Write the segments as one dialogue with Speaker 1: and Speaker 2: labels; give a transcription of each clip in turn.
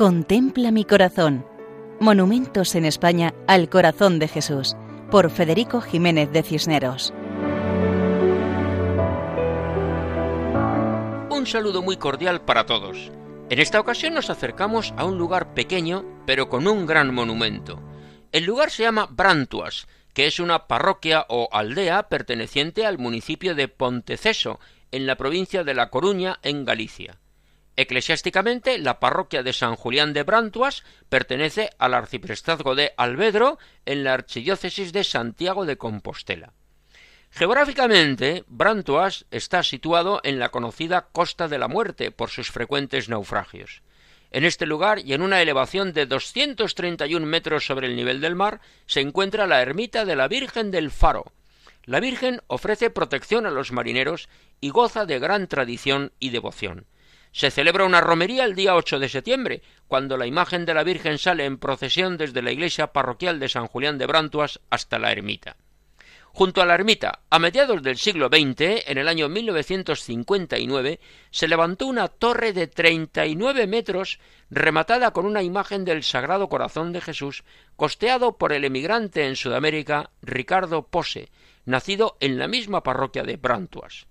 Speaker 1: Contempla mi corazón. Monumentos en España al corazón de Jesús, por Federico Jiménez de Cisneros.
Speaker 2: Un saludo muy cordial para todos. En esta ocasión nos acercamos a un lugar pequeño, pero con un gran monumento. El lugar se llama Brantuas, que es una parroquia o aldea perteneciente al municipio de Ponteceso, en la provincia de La Coruña, en Galicia. Eclesiásticamente, la parroquia de San Julián de Brantuas pertenece al arciprestazgo de Albedro en la archidiócesis de Santiago de Compostela. Geográficamente, Brantuas está situado en la conocida Costa de la Muerte por sus frecuentes naufragios. En este lugar y en una elevación de 231 metros sobre el nivel del mar se encuentra la ermita de la Virgen del Faro. La Virgen ofrece protección a los marineros y goza de gran tradición y devoción. Se celebra una romería el día 8 de septiembre, cuando la imagen de la Virgen sale en procesión desde la iglesia parroquial de San Julián de Brantuas hasta la ermita. Junto a la ermita, a mediados del siglo XX, en el año 1959, se levantó una torre de 39 metros rematada con una imagen del Sagrado Corazón de Jesús, costeado por el emigrante en Sudamérica Ricardo Pose, nacido en la misma parroquia de Brantuas.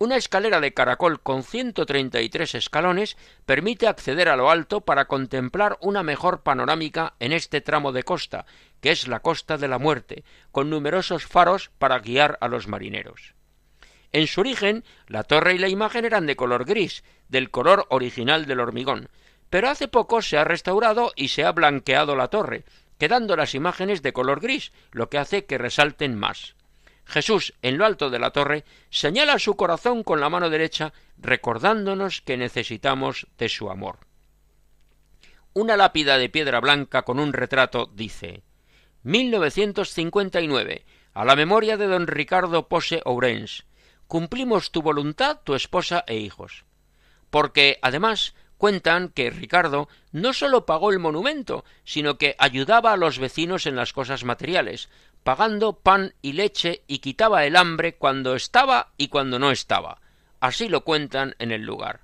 Speaker 2: Una escalera de caracol con 133 escalones permite acceder a lo alto para contemplar una mejor panorámica en este tramo de costa, que es la costa de la muerte, con numerosos faros para guiar a los marineros. En su origen, la torre y la imagen eran de color gris, del color original del hormigón, pero hace poco se ha restaurado y se ha blanqueado la torre, quedando las imágenes de color gris, lo que hace que resalten más. Jesús, en lo alto de la torre, señala su corazón con la mano derecha, recordándonos que necesitamos de su amor. Una lápida de piedra blanca con un retrato dice 1959, a la memoria de don Ricardo Pose Ourens. Cumplimos tu voluntad, tu esposa e hijos. Porque, además, cuentan que Ricardo no sólo pagó el monumento, sino que ayudaba a los vecinos en las cosas materiales, pagando pan y leche y quitaba el hambre cuando estaba y cuando no estaba. Así lo cuentan en el lugar.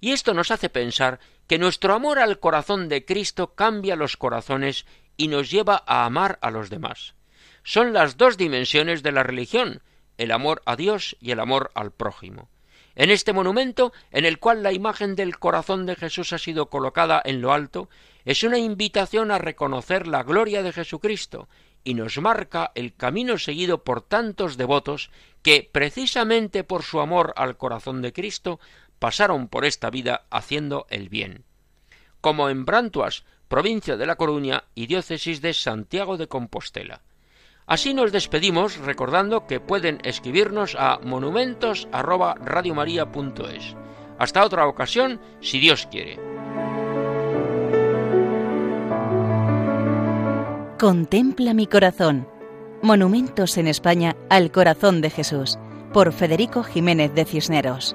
Speaker 2: Y esto nos hace pensar que nuestro amor al corazón de Cristo cambia los corazones y nos lleva a amar a los demás. Son las dos dimensiones de la religión, el amor a Dios y el amor al prójimo. En este monumento, en el cual la imagen del corazón de Jesús ha sido colocada en lo alto, es una invitación a reconocer la gloria de Jesucristo y nos marca el camino seguido por tantos devotos que, precisamente por su amor al corazón de Cristo, pasaron por esta vida haciendo el bien. Como en Brantuas, provincia de La Coruña y diócesis de Santiago de Compostela. Así nos despedimos recordando que pueden escribirnos a monumentos@radiomaria.es. Hasta otra ocasión, si Dios quiere.
Speaker 1: Contempla mi corazón. Monumentos en España al corazón de Jesús, por Federico Jiménez de Cisneros.